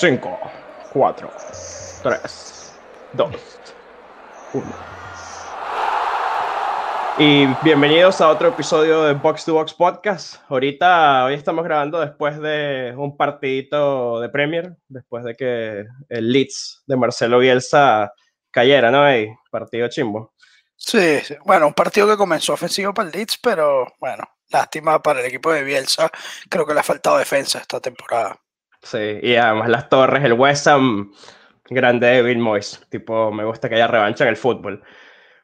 5, 4, 3, 2, 1. Y bienvenidos a otro episodio de Box to Box Podcast. Ahorita, hoy estamos grabando después de un partidito de Premier, después de que el Leeds de Marcelo Bielsa cayera, ¿no? Partido chimbo. Sí, sí, bueno, un partido que comenzó ofensivo para el Leeds, pero bueno, lástima para el equipo de Bielsa. Creo que le ha faltado defensa esta temporada. Sí, y además las torres, el West Ham, grande de Bill Moyes. Tipo, me gusta que haya revancha en el fútbol.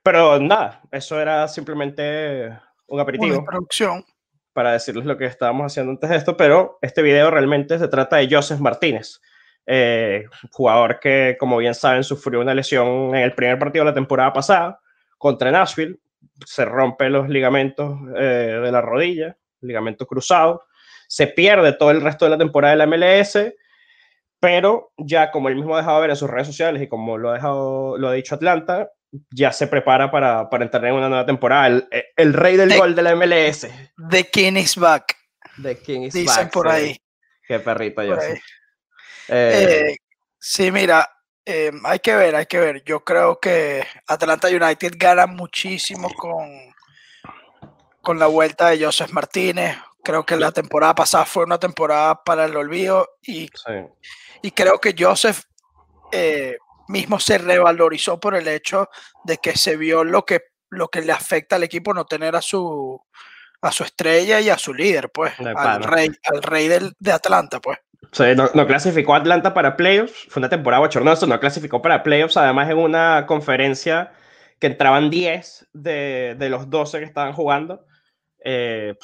Pero nada, eso era simplemente un aperitivo. producción. Para decirles lo que estábamos haciendo antes de esto, pero este video realmente se trata de Joseph Martínez, eh, jugador que, como bien saben, sufrió una lesión en el primer partido de la temporada pasada contra Nashville. Se rompe los ligamentos eh, de la rodilla, ligamento cruzado se pierde todo el resto de la temporada de la MLS, pero ya como él mismo ha dejado ver en sus redes sociales y como lo ha, dejado, lo ha dicho Atlanta, ya se prepara para, para entrar en una nueva temporada. El, rey del gol de la MLS. The King is back. The King is Dicen back. por ahí. Qué perrito yo. Eh, eh, sí, mira, eh, hay que ver, hay que ver. Yo creo que Atlanta United gana muchísimo con, con la vuelta de Joseph Martínez. Creo que la temporada pasada fue una temporada para el olvido y, y creo que Joseph eh, mismo se revalorizó por el hecho de que se vio lo que, lo que le afecta al equipo no tener a su, a su estrella y a su líder, pues, al rey, al rey del, de Atlanta, pues. no, no, clasificó a Atlanta para playoffs, fue una temporada bochornosa, no clasificó para playoffs, además en una conferencia que entraban 10 de, de los 12 que estaban jugando. Eh,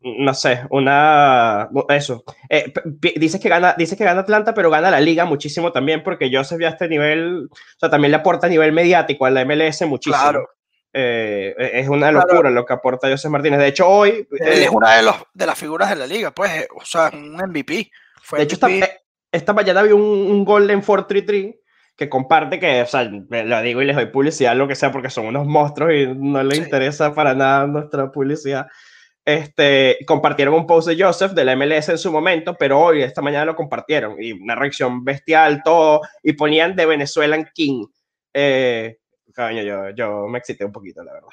no sé, una, eso. Eh, dices, que gana, dices que gana Atlanta, pero gana la liga muchísimo también, porque Joseph ya a este nivel, o sea, también le aporta a nivel mediático a la MLS muchísimo. Claro. Eh, es una locura lo que aporta Joseph Martínez. De hecho, hoy... Él es una de, los, de las figuras de la liga, pues, o sea, un MVP. Fue de hecho, esta, esta, mañana vi un, un Golden 433 que comparte que, o sea, lo digo y les doy publicidad, lo que sea, porque son unos monstruos y no les interesa para nada nuestra publicidad este, compartieron un post de Joseph de la MLS en su momento, pero hoy, esta mañana lo compartieron y una reacción bestial, todo, y ponían de Venezuelan King. Eh, yo, yo me excité un poquito, la verdad.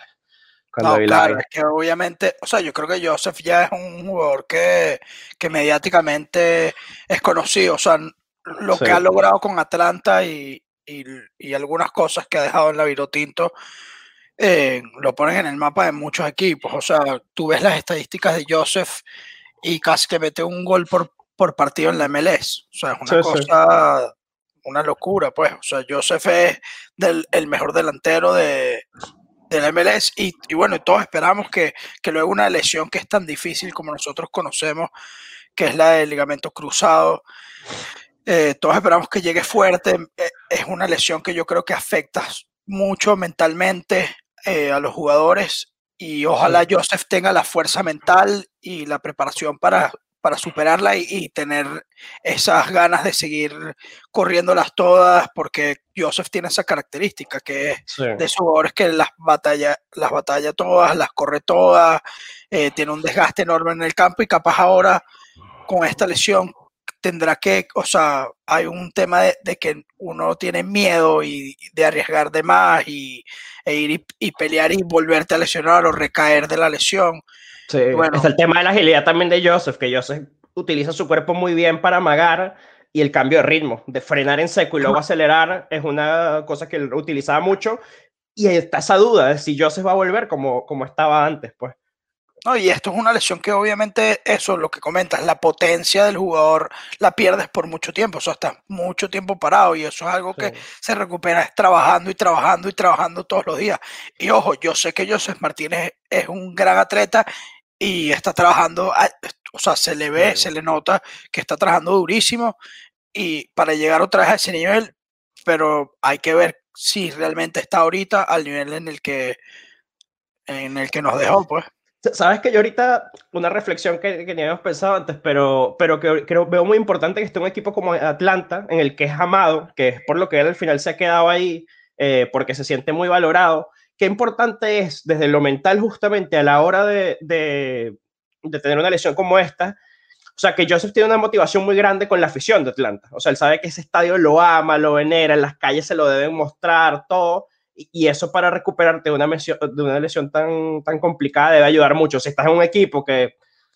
no, claro, es que obviamente, o sea, yo creo que Joseph ya es un jugador que, que mediáticamente es conocido, o sea, lo que ha logrado con Atlanta y, y, y, algunas cosas que ha dejado en la Virotinto eh, lo ponen en el mapa de muchos equipos. O sea, tú ves las estadísticas de Joseph y casi que mete un gol por, por partido en la MLS. O sea, es una cosa, una locura, pues. O sea, Joseph es del, el mejor delantero de, de la MLS y, y, bueno, todos esperamos que, que luego una lesión que es tan difícil como nosotros conocemos, que es la del ligamento cruzado, eh, todos esperamos que llegue fuerte. Eh, es una lesión que yo creo que afecta mucho mentalmente eh, a los jugadores y ojalá Joseph tenga la fuerza mental y la preparación para, para superarla y, tener esas ganas de seguir corriéndolas todas, porque Joseph tiene esa característica que es de esos jugadores que las batalla, las batalla todas, las corre todas, eh, tiene un desgaste enorme en el campo y capaz ahora con esta lesión tendrá que, o sea, hay un tema de, que uno tiene miedo y de arriesgar de más y, e ir y, pelear y volverte a lesionar o recaer de la lesión. Sí, bueno, es el tema de la agilidad también de Joseph, que Joseph utiliza su cuerpo muy bien para amagar y el cambio de ritmo, de frenar en seco y luego acelerar, es una cosa que él utilizaba mucho y está esa duda de si Joseph va a volver como, como estaba antes, pues. No, y esto es una lesión que obviamente eso, lo que comentas, la potencia del jugador la pierdes por mucho tiempo, o sea, estás mucho tiempo parado y eso es algo que se recupera es trabajando y trabajando y trabajando todos los días. Y ojo, yo sé que Joseph Martínez es un gran atleta y está trabajando, o sea, se le ve, se le nota que está trabajando durísimo y para llegar otra vez a ese nivel, pero hay que ver si realmente está ahorita al nivel en el que en el que nos dejó, pues. Sabes que yo ahorita, una reflexión que, que ni habíamos pensado antes, pero, pero que creo veo muy importante que esté un equipo como Atlanta, en el que es amado, que es por lo que él al final se ha quedado ahí, eh, porque se siente muy valorado. Qué importante es desde lo mental justamente a la hora de, de, de tener una lesión como esta, O sea, que Joseph tiene una motivación muy grande con la afición de Atlanta. O sea, él sabe que ese estadio lo ama, lo venera, en las calles se lo deben mostrar, todo. Y, eso para recuperarte de una, lesión, de una lesión tan, tan complicada debe ayudar mucho. Si estás en un equipo que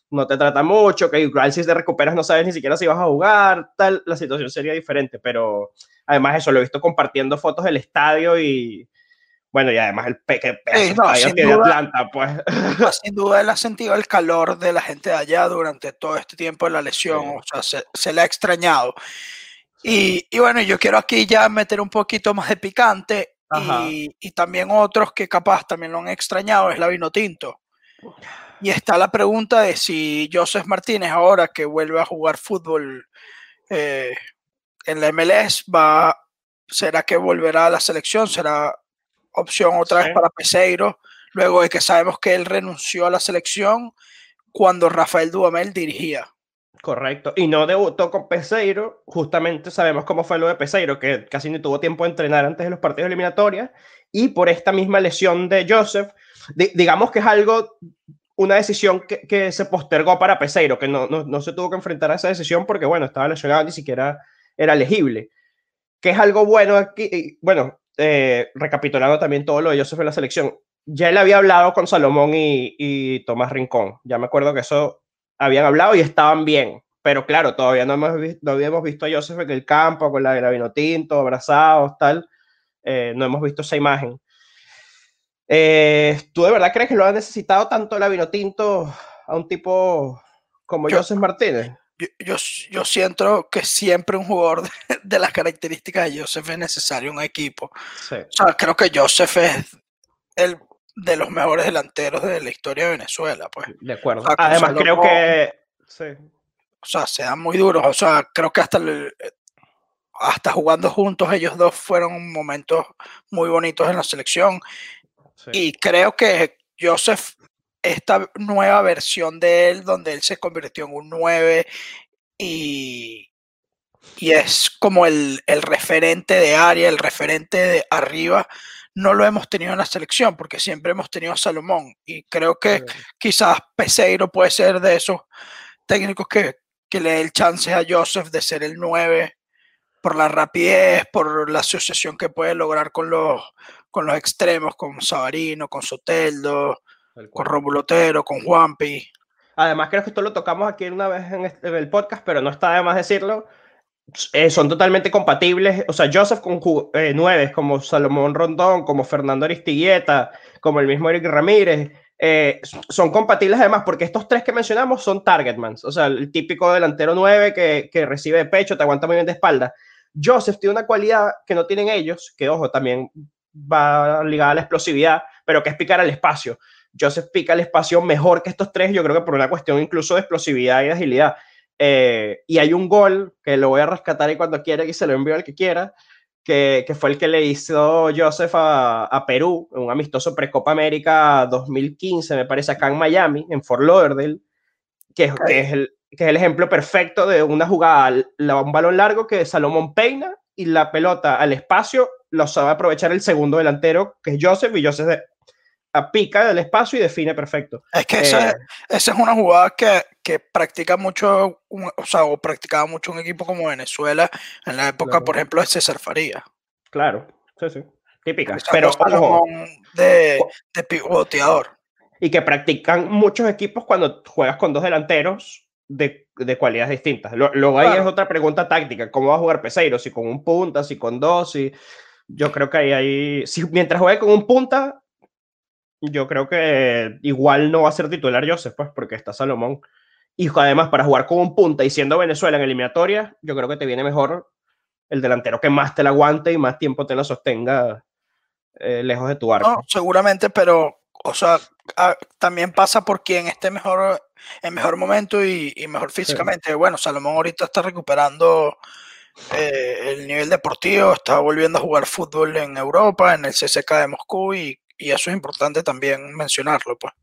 no te trata mucho, que igual si te recuperas no sabes ni siquiera si vas a jugar, tal, la situación sería diferente. Pero además eso, lo he visto compartiendo fotos del estadio y, bueno, y además el peque de Atlanta, pues. Sin duda él ha sentido el calor de la gente de allá durante todo este tiempo de la lesión, o sea, se, le ha extrañado. Y, y, bueno, yo quiero aquí ya meter un poquito más de picante y, y, también otros que capaz también lo han extrañado, es la vino tinto. Y está la pregunta de si Joseph Martínez ahora que vuelve a jugar fútbol eh, en la MLS va, ¿será que volverá a la selección? ¿Será opción otra vez para Peseiro, luego de que sabemos que él renunció a la selección cuando Rafael Dudamel dirigía. Correcto. Y no debutó con Peseiro. Justamente sabemos cómo fue lo de Peseiro, que casi ni tuvo tiempo de entrenar antes de los partidos eliminatorios. Y por esta misma lesión de Joseph, digamos que es algo, una decisión que, se postergó para Peseiro, que no, no, se tuvo que enfrentar a esa decisión porque, bueno, estaba lesionado, ni siquiera era elegible. Que es algo bueno aquí. Bueno, eh, recapitulando también todo lo de Joseph en la selección, ya él había hablado con Salomón y, Tomás Rincón. Ya me acuerdo que eso habían hablado y estaban bien. Pero claro, todavía no, hemos visto, no habíamos visto a Joseph en el campo con la de la abrazados, tal. Eh, no hemos visto esa imagen. Eh, ¿Tú de verdad crees que lo ha necesitado tanto la vino tinto a un tipo como Joseph Martínez? yo, yo, siento que siempre un jugador de, las características de Joseph es necesario un equipo. O sea, creo que Joseph es el de los mejores delanteros de la historia de Venezuela. Pues. De acuerdo. Además, creo que. Sí. O sea, se dan muy duros. O sea, creo que hasta, hasta jugando juntos, ellos dos fueron momentos muy bonitos en la selección. Y creo que Joseph esta nueva versión de él, donde él se convirtió en un 9 y, y es como el, referente de área, el referente de arriba, no lo hemos tenido en la selección porque siempre hemos tenido a Salomón y creo que quizás Peseiro puede ser de esos técnicos que, que le dé el chance a Joseph de ser el 9 por la rapidez, por la asociación que puede lograr con los, con los extremos, con Sabarino, con Soteldo, con Rómulo Otero, con Juanpi. Además, creo que esto lo tocamos aquí una vez en, este, el podcast, pero no está de más decirlo. Eh, son totalmente compatibles. O sea, Joseph con eh, nueve, como Salomón Rondón, como Fernando Aristigueta, como el mismo Eric Ramírez, eh, son compatibles además porque estos tres que mencionamos son targetmans. O sea, el típico delantero nueve que, que recibe de pecho, te aguanta muy bien de espalda. Joseph tiene una cualidad que no tienen ellos, que ojo, también va ligada a la explosividad, pero que es picar al espacio. Joseph pica el espacio mejor que estos tres, yo creo que por una cuestión incluso de explosividad y de agilidad. Eh, y hay un gol que lo voy a rescatar y cuando quiera y se lo envío al que quiera, que, que fue el que le hizo Joseph a, a Perú, un amistoso pre-Copa América 2015, me parece, acá en Miami, en Fort Lauderdale, que, que, es el, que es el ejemplo perfecto de una jugada, un balón largo que Salomón peina y la pelota al espacio lo sabe aprovechar el segundo delantero, que es Joseph, y Joseph pica del espacio y define perfecto. Es que esa, eh, es una jugada que, que practica mucho, o sea, o practicaba mucho un equipo como Venezuela en la época, por ejemplo, de César Faría. Claro, sí, sí. Típica. Pero de, de pivoteador. Y que practican muchos equipos cuando juegas con dos delanteros de, de cualidades distintas. Luego ahí es otra pregunta táctica. ¿Cómo va a jugar Peseiro? Si con un punta, si con dos, si... Yo creo que ahí, ahí si mientras juegue con un punta, yo creo que igual no va a ser titular Joseph, pues, porque está Salomón. Y además, para jugar con un punta y siendo Venezuela en eliminatoria, yo creo que te viene mejor el delantero que más te la aguante y más tiempo te la sostenga eh, lejos de tu arco. No, seguramente, pero, o sea, también pasa por quien esté mejor, en mejor momento y, mejor físicamente. Bueno, Salomón ahorita está recuperando eh, el nivel deportivo, está volviendo a jugar fútbol en Europa, en el CSK de Moscú y y eso es importante también mencionarlo, pues.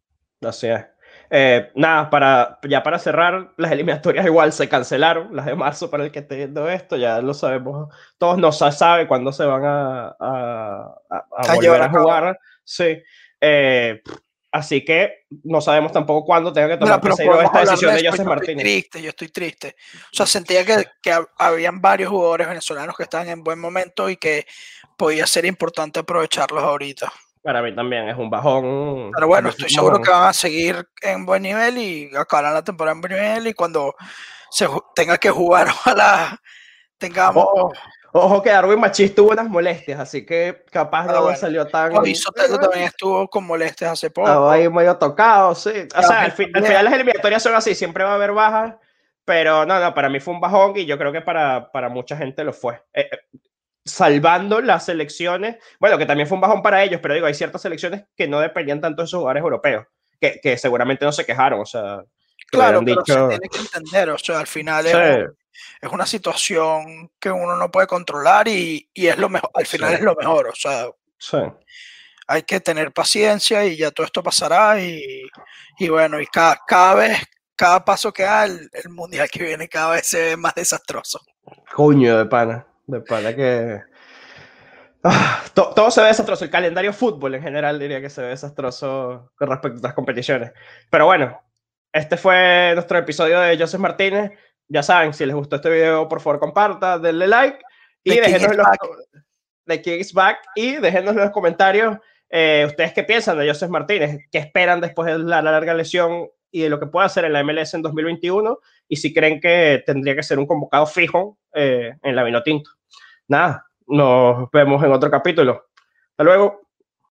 Así es. Eh, nada, para, ya para cerrar, las eliminatorias igual se cancelaron, las de marzo para el que esté viendo esto, ya lo sabemos, todos no se sabe cuándo se van a, a, a, volver a jugar. Sí. Eh, Así que no sabemos tampoco cuándo tenga que tomar esta decisión de José Martínez. Estoy triste, yo estoy triste. O sea, sentía que, que habían varios jugadores venezolanos que estaban en buen momento y que podía ser importante aprovecharlos ahorita. Para mí también es un bajón. Pero bueno, estoy seguro que van a seguir en buen nivel y acabarán la temporada en buen nivel y cuando se tenga que jugar, ojalá tengamos. Ojo, que Darwin Machis tuvo unas molestias, así que capaz no salió tan. Y Soteldo también estuvo con molestias hace poco. Estaba ahí medio tocado, sí. O sea, al, final las eliminatorias son así, siempre va a haber bajas, pero no, no, para mí fue un bajón y yo creo que para, para mucha gente lo fue. Eh, eh, salvando las selecciones, bueno, que también fue un bajón para ellos, pero digo, hay ciertas selecciones que no dependían tanto de esos jugadores europeos, que, que seguramente no se quejaron, o sea. Claro, pero se tiene que entender, o sea, al final es, es, una situación que uno no puede controlar y, y es lo mejor, al final es lo mejor, o sea. Hay que tener paciencia y ya todo esto pasará y, y bueno, y cada, cada vez, cada paso que da, el, el mundial que viene cada vez se ve más desastroso. Coño de pana. De para que. Ah, todo se ve desastroso. El calendario fútbol en general diría que se ve desastroso con respecto a otras competiciones. Pero bueno, este fue nuestro episodio de Joseph Martínez. Ya saben, si les gustó este video, por favor, comparta, denle like y déjenos los, de Kings Back y déjenos en los comentarios eh, ustedes qué piensan de Joseph Martínez, qué esperan después de la larga lesión y de lo que puede hacer en la MLS en 2021 y si creen que tendría que ser un convocado fijo eh, en la Vinotinto. Nada, nos vemos en otro capítulo. Hasta luego.